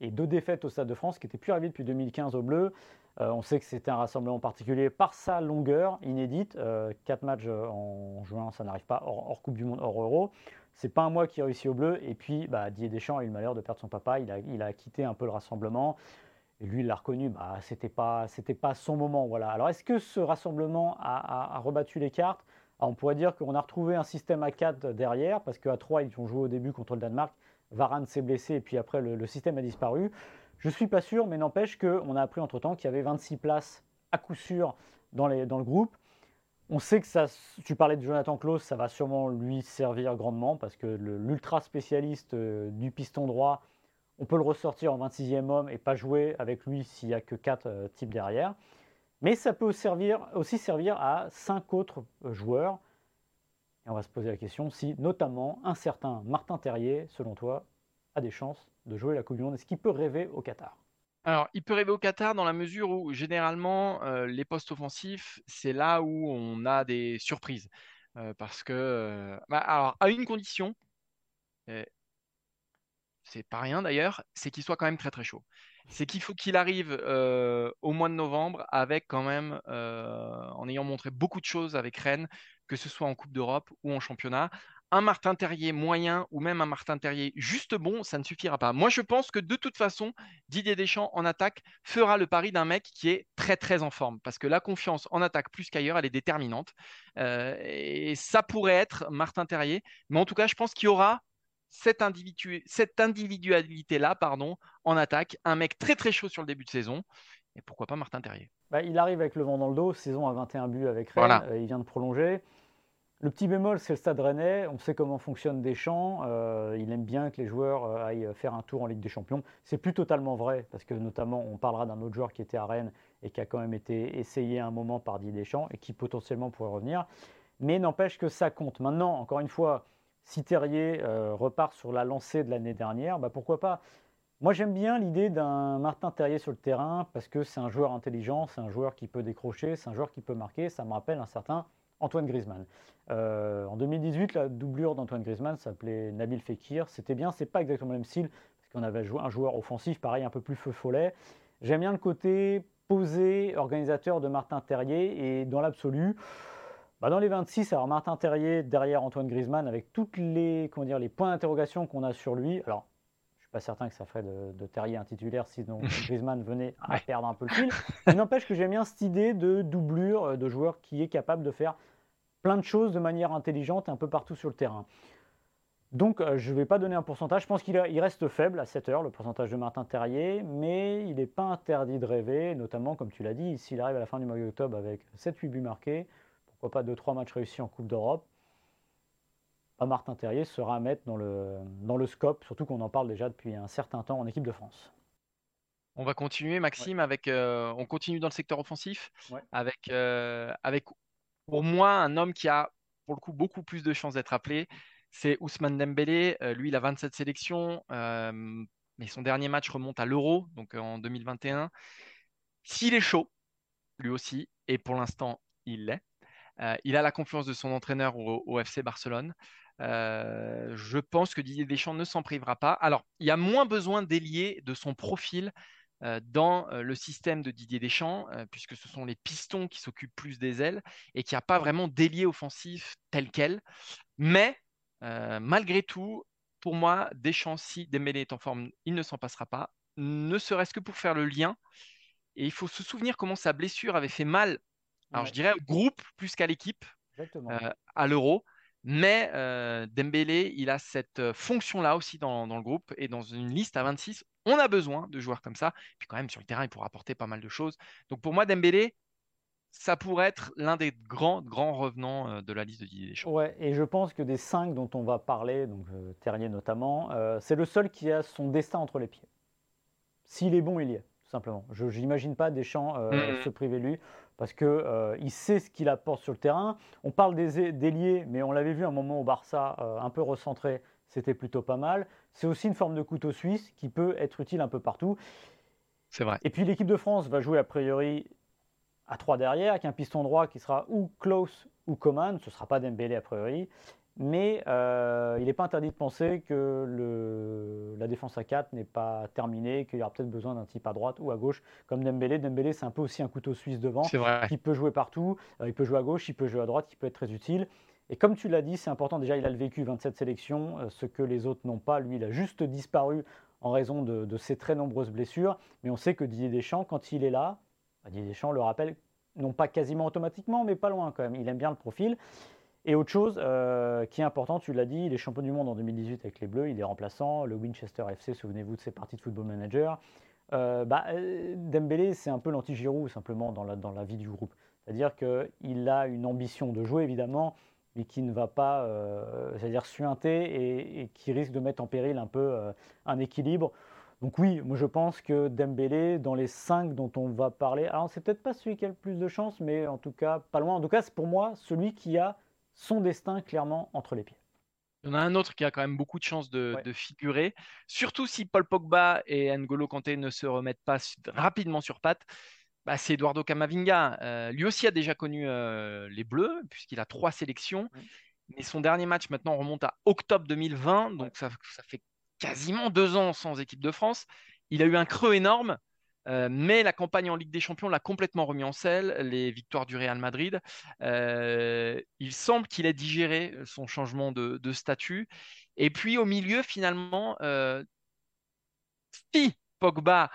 et deux défaites au Stade de France, qui n'était plus arrivé depuis 2015 au bleu. On sait que c'était un rassemblement particulier par sa longueur inédite. quatre matchs en juin, ça n'arrive pas hors, Coupe du Monde, hors Euro. C'est pas un mois qui réussit au bleu. Et puis, bah, Didier Deschamps a eu le malheur de perdre son papa. Il a, quitté un peu le rassemblement. Et lui, il l'a reconnu, bah, c'était pas, son moment. Alors, est-ce que ce rassemblement a, rebattu les cartes? On pourrait dire qu'on a retrouvé un système à 4 derrière, parce qu'à 3, ils ont joué au début contre le Danemark. Varane s'est blessé, et puis après, le, système a disparu. Je ne suis pas sûr, mais n'empêche qu'on a appris entre-temps qu'il y avait 26 places à coup sûr dans, le groupe. On sait que ça, tu parlais de Jonathan Klaus, ça va sûrement lui servir grandement, parce que l'ultra spécialiste euh, du piston droit, on peut le ressortir en 26e homme et pas jouer avec lui s'il n'y a que 4 euh, types derrière. Mais ça peut aussi servir à 5 autres euh, joueurs. Et on va se poser la question si notamment un certain Martin Terrier, selon toi, a des chances de jouer la Coupe du Monde. Est-ce qu'il peut rêver au Qatar alors, il peut rêver au Qatar dans la mesure où, généralement, euh, les postes offensifs, c'est là où on a des surprises. parce que, bah, alors, à une condition, c'est pas rien d'ailleurs, c'est qu'il soit quand même très très chaud. C'est qu'il faut qu'il arrive euh, au mois de novembre avec quand même, euh, en ayant montré beaucoup de choses avec Rennes, que ce soit en Coupe d'Europe ou en championnat. Un Martin Terrier moyen ou même un Martin Terrier juste bon, ça ne suffira pas. Moi, je pense que de toute façon, Didier Deschamps en attaque fera le pari d'un mec qui est très très en forme parce que la confiance en attaque plus qu'ailleurs, elle est déterminante. Euh, et ça pourrait être Martin Terrier. Mais en tout cas, je pense qu'il y aura cette, individualité-là pardon, en attaque. Un mec très très chaud sur le début de saison. Et pourquoi pas Martin Terrier? Bah, Il arrive avec le vent dans le dos, saison à 21 buts avec Rennes, euh, il vient de prolonger. Le petit bémol, c'est le stade rennais. On sait comment fonctionne Deschamps. Euh, il aime bien que les joueurs euh, aillent faire un tour en Ligue des Champions. C'est plus totalement vrai, parce que notamment, on parlera d'un autre joueur qui était à Rennes et qui a quand même été essayé un moment par Didier Deschamps et qui potentiellement pourrait revenir. Mais n'empêche que ça compte. Maintenant, encore une fois, si Terrier euh, repart sur la lancée de l'année dernière, bah pourquoi pas? Moi j'aime bien l'idée d'un Martin Terrier sur le terrain parce que c'est un joueur intelligent, c'est un joueur qui peut décrocher, c'est un joueur qui peut marquer. Ça me rappelle un certain Antoine Griezmann. Euh, en 2018, la doublure d'Antoine Griezmann s'appelait Nabil Fekir. C'était bien, c'est pas exactement le même style parce qu'on avait un joueur offensif, pareil, un peu plus feu follet. J'aime bien le côté posé, organisateur de Martin Terrier et dans l'absolu. Bah, dans les 26, alors Martin Terrier derrière Antoine Griezmann avec toutes les, comment dire, les points d'interrogation qu'on a sur lui. Alors, suis pas certain que ça ferait de, Terrier un titulaire si Griezmann venait à perdre un peu le fil. Mais n'empêche que j'aime bien cette idée de doublure euh, de joueur qui est capable de faire plein de choses de manière intelligente un peu partout sur le terrain. Donc, euh, je ne vais pas donner un pourcentage. Je pense qu'il reste faible à 7 heures, le pourcentage de Martin Terrier, mais il n'est pas interdit de rêver, notamment, comme tu l'as dit, s'il arrive à la fin du mois d'octobre avec 7-8 buts marqués, pourquoi pas 2-3 matchs réussis en Coupe d'Europe, Martin Terrier sera à mettre dans le, dans le scope, surtout qu'on en parle déjà depuis un certain temps en équipe de France. On va continuer, Maxime, avec. Euh, on continue dans le secteur offensif, avec, euh, avec pour moi un homme qui a pour le coup beaucoup plus de chances d'être appelé. C'est Ousmane Dembélé. Euh, lui, il a 27 sélections, mais son dernier match remonte à l'Euro, donc en 2021. S'il est chaud, lui aussi, et pour l'instant, il l'est. Il a la confiance de son entraîneur au, FC Barcelone. Euh, je pense que Didier Deschamps ne s'en privera pas. Alors, il y a moins besoin d'ailier de son profil euh, dans le système de Didier Deschamps, puisque ce sont les pistons qui s'occupent plus des ailes et qu'il n'y a pas vraiment d'ailier offensif tel quel. Mais malgré tout, pour moi, Deschamps, si Dembélé est en forme, il ne s'en passera pas, ne serait-ce que pour faire le lien. Et il faut se souvenir comment sa blessure avait fait mal alors, je dirais au groupe plus qu'à l'équipe euh, à l'euro. Mais euh, Dembélé, il a cette euh, fonction-là aussi dans, le groupe et dans une liste à 26. On a besoin de joueurs comme ça. Puis quand même, sur le terrain, il pourra apporter pas mal de choses. Donc pour moi, Dembélé, ça pourrait être l'un des grands, grands revenants euh, de la liste de Didier Deschamps. Ouais, et je pense que des cinq dont on va parler, donc euh, Terrier notamment, euh, c'est le seul qui a son destin entre les pieds. S'il est bon, il y est, simplement. Je n'imagine pas Deschamps mmh. se priver lui, parce qu'il sait ce qu'il apporte sur le terrain. On parle des liés, mais on l'avait vu un moment au Barça, un peu recentré, c'était plutôt pas mal. C'est aussi une forme de couteau suisse qui peut être utile un peu partout. C'est vrai. Et puis l'équipe de France va jouer a priori à 3 derrière, avec un piston droit qui sera ou Klaus ou Coman. Ce ne sera pas Dembélé a priori. Mais euh, il n'est pas interdit de penser que le, la défense à 4 n'est pas terminée, qu'il y aura peut-être besoin d'un type à droite ou à gauche, comme Dembélé. Dembélé, c'est un peu aussi un couteau suisse devant, qui peut jouer partout. Euh, il peut jouer à gauche, il peut jouer à droite, qui peut être très utile. Et comme tu l'as dit, c'est important. Déjà, il a le vécu 27 sélections, euh, ce que les autres n'ont pas. Lui, il a juste disparu en raison de, de, ses très nombreuses blessures. Mais on sait que Didier Deschamps, quand il est là, Didier Deschamps le rappelle, non pas quasiment automatiquement, mais pas loin quand même. Il aime bien le profil. Et autre chose euh, qui est important, tu l'as dit, il est champion du monde en 2018 avec les Bleus, il est remplaçant, le Winchester FC, souvenez-vous de ses parties de football manager. Euh, bah, euh, Dembélé, c'est un peu l'anti-Giroud simplement dans la, dans la vie du groupe. C'est-à-dire qu'il a une ambition de jouer évidemment, mais qui ne va pas, c'est-à-dire suinter et, et, qui risque de mettre en péril un peu un équilibre. Donc oui, moi je pense que Dembélé, dans les cinq dont on va parler, alors c'est peut-être pas celui qui a le plus de chance, mais en tout cas pas loin. En tout cas, c'est pour moi celui qui a son destin clairement entre les pieds. Il y en a un autre qui a quand même beaucoup de chances de, figurer, surtout si Paul Pogba et N'Golo Kanté ne se remettent pas rapidement sur pattes. Bah, c'est Eduardo Camavinga. Euh, lui aussi a déjà connu euh, les Bleus, puisqu'il a trois sélections. Mais son dernier match maintenant remonte à octobre 2020, donc ça, ça fait quasiment deux ans sans équipe de France. Il a eu un creux énorme, euh, mais la campagne en Ligue des Champions l'a complètement remis en selle, les victoires du Real Madrid. Euh, il semble qu'il ait digéré son changement de, statut. Et puis au milieu, finalement, euh, si Pogba,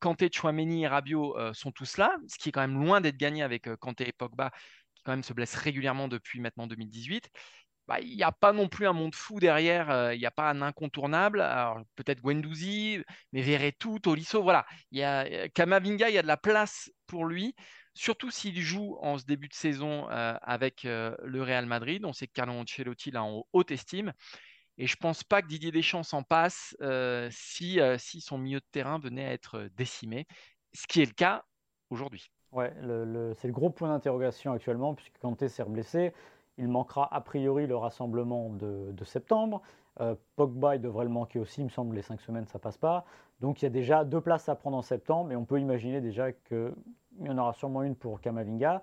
Kanté, Chouameni et Rabiot sont tous là, ce qui est quand même loin d'être gagné avec Kanté et Pogba, qui quand même se blessent régulièrement depuis maintenant 2018. Bah, il n'y a pas non plus un monde fou derrière, euh, il n'y a pas un incontournable. Alors peut-être Guendouzi, mais Verretou, Tolisso, voilà. Il y a euh, Kamavinga, il y a de la place pour lui, surtout s'il joue en ce début de saison euh, avec le Real Madrid. On sait que Carlo Ancelotti l'a en haute estime. Et je ne pense pas que Didier Deschamps s'en passe si, si son milieu de terrain venait à être décimé, ce qui est le cas aujourd'hui. Ouais, c'est le gros point d'interrogation actuellement, puisque Kanté s'est blessé. Il manquera a priori le rassemblement de, septembre. Euh, Pogba, devrait le manquer aussi, il me semble, les cinq semaines, ça passe pas. Donc il y a déjà deux places à prendre en septembre, et on peut imaginer déjà qu'il y en aura sûrement une pour Kamavinga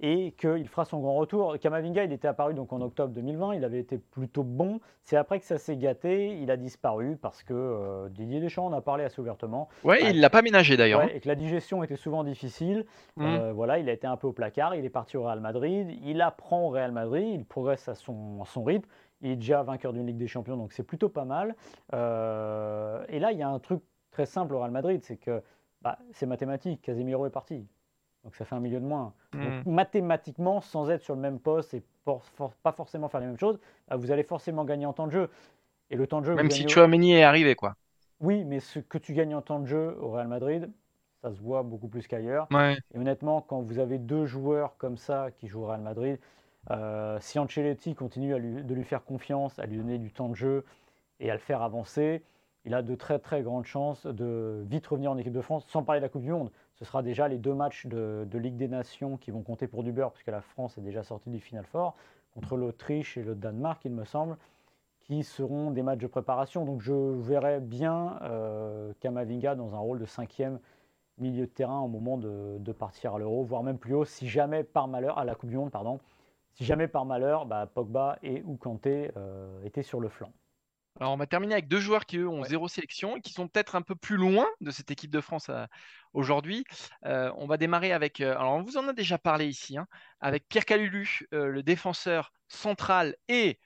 et qu'il fera son grand retour. Kamavinga, il était apparu donc en octobre 2020, il avait été plutôt bon. C'est après que ça s'est gâté, il a disparu parce que euh, Didier Deschamps en a parlé assez ouvertement. Oui, il ne l'a pas ménagé d'ailleurs. et que la digestion était souvent difficile. Mmh. Euh, voilà, il a été un peu au placard, il est parti au Real Madrid, il apprend au Real Madrid, il progresse à son, son rythme. Il est déjà vainqueur d'une Ligue des Champions, donc c'est plutôt pas mal. Euh, et là, il y a un truc très simple au Real Madrid, c'est que bah, c'est mathématique. Casemiro est parti. Donc ça fait un milieu de moins. Donc, hmm. mathématiquement, sans être sur le même poste et pas forcément faire les mêmes choses, bah, vous allez forcément gagner en temps de jeu. Et le temps de jeu. Même si Chouameni est arrivé, quoi. Oui, mais ce que tu gagnes en temps de jeu au Real Madrid, ça se voit beaucoup plus qu'ailleurs. Et honnêtement, quand vous avez deux joueurs comme ça qui jouent au Real Madrid, euh, si Ancelotti continue à de lui faire confiance, à lui donner du temps de jeu et à le faire avancer, il a de très très grandes chances de vite revenir en équipe de France, sans parler de la Coupe du Monde ce sera déjà les deux matchs de, Ligue des Nations qui vont compter pour du puisque la France est déjà sortie du Final Four, contre l'Autriche et le Danemark, il me semble, qui seront des matchs de préparation. Donc je verrai bien euh, Kamavinga dans un rôle de cinquième milieu de terrain au moment de, partir à l'Euro, voire même plus haut, si jamais par malheur, à la Coupe du Monde, pardon, si jamais par malheur, bah, Pogba et ou Kanté euh, étaient sur le flanc. Alors, on va terminer avec deux joueurs qui, eux, ont zéro sélection et qui sont peut-être un peu plus loin de cette équipe de France euh, aujourd'hui. Euh, on va démarrer avec, euh, alors on vous en a déjà parlé ici, hein, avec Pierre Calulu, le défenseur central et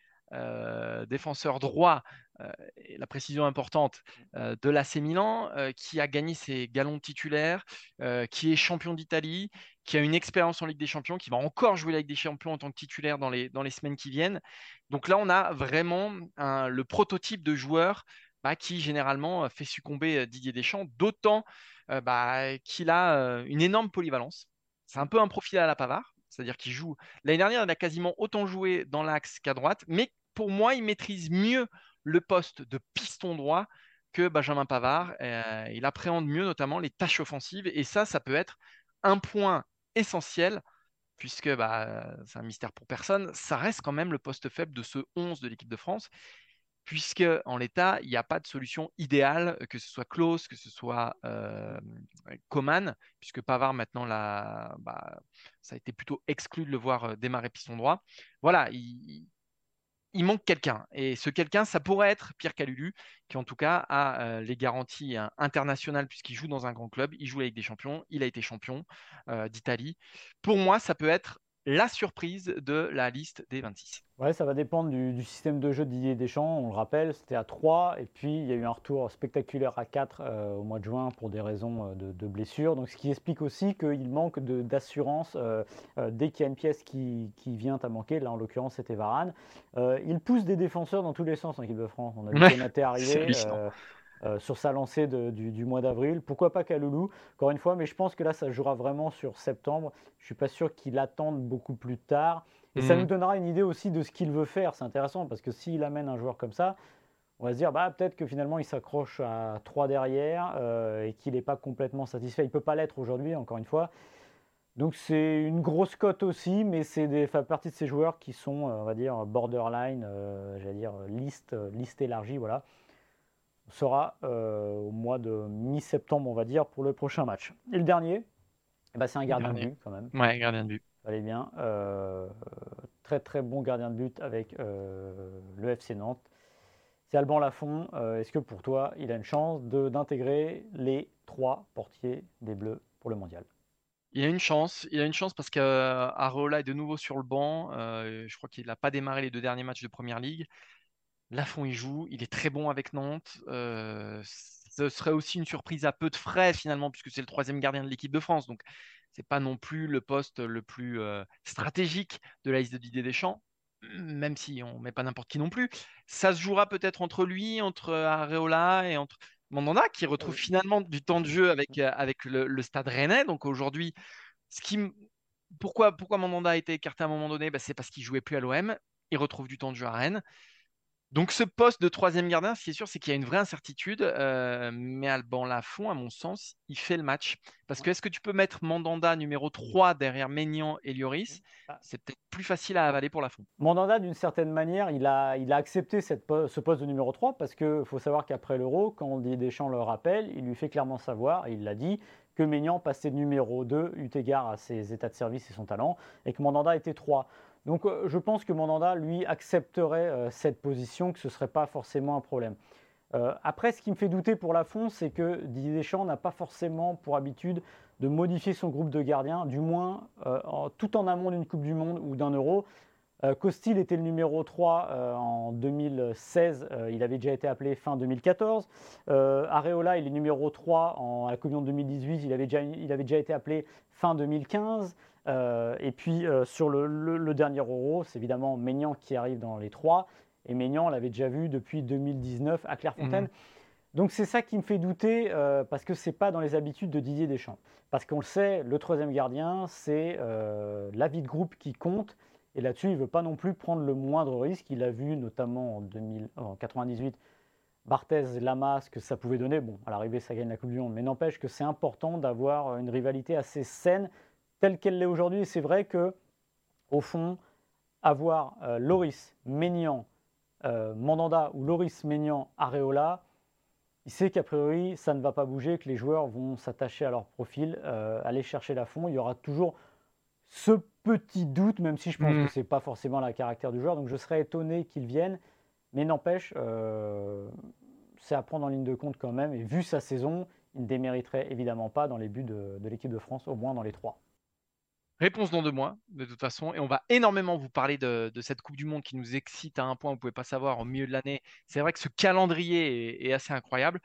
défenseur droit euh, la précision importante euh, de l'AC Milan, euh, qui a gagné ses galons titulaires, qui est champion d'Italie, qui a une expérience en Ligue des Champions, qui va encore jouer la Ligue des Champions en tant que titulaire dans les, dans les semaines qui viennent. Donc là, on a vraiment le prototype de joueur bah, qui généralement fait succomber Didier Deschamps, d'autant bah, qu'il a une énorme polyvalence. c'est un peu un profil à la Pavard, c'est-à-dire qu'il joue. L'année dernière, il a quasiment autant joué dans l'axe qu'à droite, mais pour moi, il maîtrise mieux le poste de piston droit que Benjamin Pavard. Euh, il appréhende mieux notamment les tâches offensives, et ça, ça peut être un point essentiel puisque bah, c'est un mystère pour personne, ça reste quand même le poste faible de ce 11 de l'équipe de France puisque en l'état, il n'y a pas de solution idéale, que ce soit Klaus, que ce soit euh, Coman, puisque Pavard maintenant, bah, ça a été plutôt exclu de le voir euh, démarrer piston droit. Voilà, il, manque quelqu'un. Et ce quelqu'un, ça pourrait être Pierre Calulu, qui en tout cas a euh, les garanties hein, internationales, puisqu'il joue dans un grand club, il joue avec des champions, il a été champion d'Italie. Pour moi, ça peut être la surprise de la liste des 26. Ouais, ça va dépendre du, système de jeu de Didier Deschamps. On le rappelle, c'était à 3 et puis il y a eu un retour spectaculaire à 4 euh, au mois de juin pour des raisons euh, de, blessures. Donc, ce qui explique aussi qu'il manque d'assurance euh, dès qu'il y a une pièce qui, vient à manquer. Là, en l'occurrence, c'était Varane. il pousse des défenseurs dans tous les sens en équipe de France. On a vu Konaté arriver. Euh, sur sa lancée du, mois d'avril. Pourquoi pas Kaloulou, encore une fois, mais je pense que là, ça jouera vraiment sur septembre. Je suis pas sûr qu'il attende beaucoup plus tard. Et ça mhm. nous donnera une idée aussi de ce qu'il veut faire. C'est intéressant parce que s'il amène un joueur comme ça, on va se dire bah, peut-être que finalement il s'accroche à trois derrière euh, et qu'il n'est pas complètement satisfait. Il ne peut pas l'être aujourd'hui, encore une fois. Donc c'est une grosse cote aussi, mais c'est des fait partie de ces joueurs qui sont, euh, on va dire, borderline, j'allais dire liste, liste élargie, voilà sera euh, au mois de mi-septembre, on va dire, pour le prochain match. Et le dernier, eh ben, c'est un gardien de but quand même. Ouais, gardien de but. Allez bien. Euh, très très bon gardien de but avec euh, le FC Nantes. C'est Alban Lafont. Est-ce que pour toi, il a une chance d'intégrer les trois portiers des Bleus pour le mondial? Il a une chance, il a une chance parce qu'Areola est de nouveau sur le banc. je crois qu'il n'a pas démarré les deux derniers matchs de Première Ligue. Lafont, il joue, il est très bon avec Nantes. Euh, ce serait aussi une surprise à peu de frais finalement, puisque c'est le troisième gardien de l'équipe de France. Donc, ce n'est pas non plus le poste le plus euh, stratégique de la liste de Didier Deschamps, même si on ne met pas n'importe qui non plus. Ça se jouera peut-être entre lui, entre Areola et entre Mandanda, qui retrouve finalement du temps de jeu avec, euh, avec le, stade rennais. Donc aujourd'hui, ce qui pourquoi, pourquoi Mandanda a été écarté à un moment donné? Bah, C'est parce qu'il jouait plus à l'OM. Il retrouve du temps de jeu à Rennes. Donc ce poste de troisième gardien, ce qui est sûr, c'est qu'il y a une vraie incertitude. Euh, mais Alban Lafont, à mon sens, il fait le match. Parce que est-ce que tu peux mettre Mandanda numéro 3 derrière Maignan et Lloris? Ah. C'est peut-être plus facile à avaler pour Lafont. Mandanda, d'une certaine manière, il a, il a accepté cette, ce poste de numéro 3 parce qu'il faut savoir qu'après l'Euro, quand Deschamps le rappelle, il lui fait clairement savoir, et il l'a dit, que Maignan passait numéro 2 eu égard à ses états de service et son talent, et que Mandanda était 3. Donc euh, je pense que Mandanda, lui, accepterait euh, cette position, que ce ne serait pas forcément un problème. Euh, après, ce qui me fait douter pour Lafont, c'est que Didier Deschamps n'a pas forcément pour habitude de modifier son groupe de gardiens, du moins tout en amont d'une Coupe du Monde ou d'un Euro. Costil était le numéro 3 en 2016, il avait déjà été appelé fin 2014. Areola, il est numéro 3 en, à la Coupe du Monde 2018, il avait il avait déjà été appelé fin 2015. Euh, et puis euh, sur le, dernier euro, c'est évidemment Maignan qui arrive dans les trois. Et Maignan, on l'avait déjà vu depuis 2019 à Clairefontaine. Mhm. Donc c'est ça qui me fait douter euh, parce que ce n'est pas dans les habitudes de Didier Deschamps. Parce qu'on le sait, le troisième gardien, c'est l'avis de groupe qui compte. Et là-dessus, il ne veut pas non plus prendre le moindre risque. Il a vu notamment en, 1998 Barthez, Lamas, que ça pouvait donner. Bon, à l'arrivée, ça gagne la Coupe du Monde. Mais n'empêche que c'est important d'avoir une rivalité assez saine telle qu'elle l'est aujourd'hui. C'est vrai que, au fond, avoir euh, Loris, Ménian, euh, Mandanda ou Loris, Ménian, Areola, il sait qu'a priori, ça ne va pas bouger, que les joueurs vont s'attacher à leur profil, euh, aller chercher la fond. Il y aura toujours ce petit doute, même si je pense mm. que ce n'est pas forcément la caractère du joueur. Donc je serais étonné qu'il vienne. Mais n'empêche, c'est à prendre en ligne de compte quand même. Et vu sa saison, il ne démériterait évidemment pas dans les buts de l'équipe de France, au moins dans les trois. Réponse dans deux mois, de toute façon. Et on va énormément vous parler de, cette Coupe du Monde qui nous excite à un point, vous ne pouvez pas savoir, au milieu de l'année. C'est vrai que ce calendrier est, assez incroyable.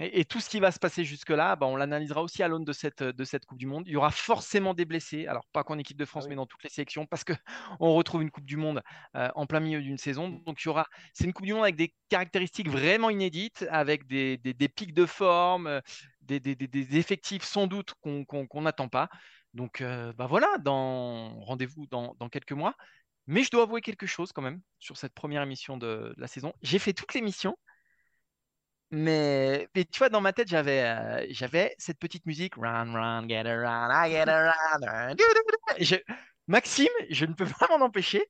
Et, tout ce qui va se passer jusque-là, bah, on l'analysera aussi à l'aune de cette, de cette Coupe du Monde. Il y aura forcément des blessés, alors pas qu'en équipe de France, ah mais dans toutes les sélections, parce qu'on retrouve une Coupe du Monde euh, en plein milieu d'une saison. Donc il y aura, c'est une Coupe du Monde avec des caractéristiques vraiment inédites, avec des, pics de forme, euh, des, effectifs sans doute qu'on n'attend pas. Donc, bah voilà, rendez-vous dans, quelques mois. Mais je dois avouer quelque chose quand même sur cette première émission de, la saison. J'ai fait toute l'émission, mais, tu vois, dans ma tête, j'avais, j'avais cette petite musique. Run, run, get around, I get around. Maxime, je ne peux pas m'en empêcher.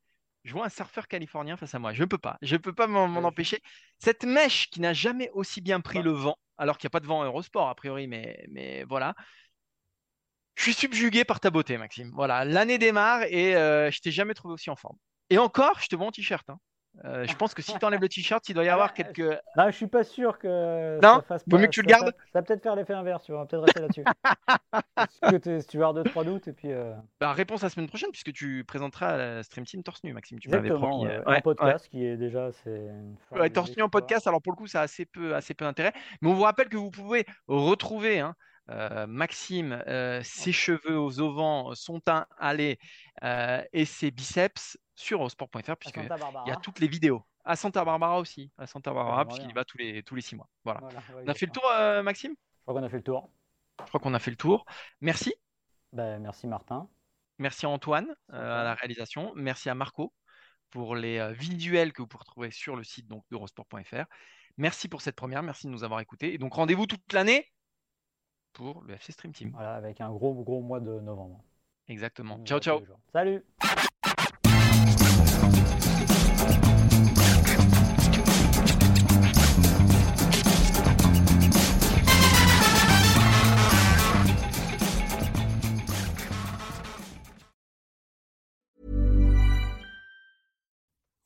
Je vois un surfeur californien face à moi. Je ne peux pas. Je ne peux pas m'en empêcher. Cette mèche qui n'a jamais aussi bien pris le vent, alors qu'il n'y a pas de vent en Eurosport a priori, mais, mais voilà. Je suis subjugué par ta beauté, Maxime. Voilà, l'année démarre et euh, je t'ai jamais trouvé aussi en forme. Et encore, je te vois en t-shirt. Hein. Euh, je pense que si tu enlèves le t-shirt, il doit y avoir ah, quelques. Non, je suis pas sûr que. Non, ça fasse vaut mieux que tu le gardes. Ça va peut-être faire l'effet inverse, tu vas peut-être rester là-dessus. si tu vas avoir 2-3 doutes et puis. Euh, bah, réponse la semaine prochaine, puisque tu présenteras la Stream Team torse nu, Maxime. Tu m'avais promis. un podcast qui est déjà. Ouais, torse nu en podcast, alors pour le coup, ça a assez peu, assez peu d'intérêt. Mais on vous rappelle que vous pouvez retrouver. Hein, euh, Maxime, euh, ses cheveux aux auvents, son teint allé euh, et ses biceps sur sport.fr puisqu'il y a toutes les vidéos. À Santa Barbara aussi, à Santa Barbara, puisqu'il y va tous les, tous les six mois. Voilà. on a fait le tour, Maxime? Je crois qu'on a fait le tour. Je crois qu'on a fait le tour. Merci. Ben, merci Martin. Merci à Antoine à la réalisation. Merci à Marco pour les visuels que vous pouvez retrouver sur le site d'Eurosport.fr. Merci pour cette première, merci de nous avoir écoutés. Et donc rendez-vous toute l'année pour le FC Stream Team. Voilà, avec un gros, gros mois de novembre. Exactement. Ciao, ciao. Salut.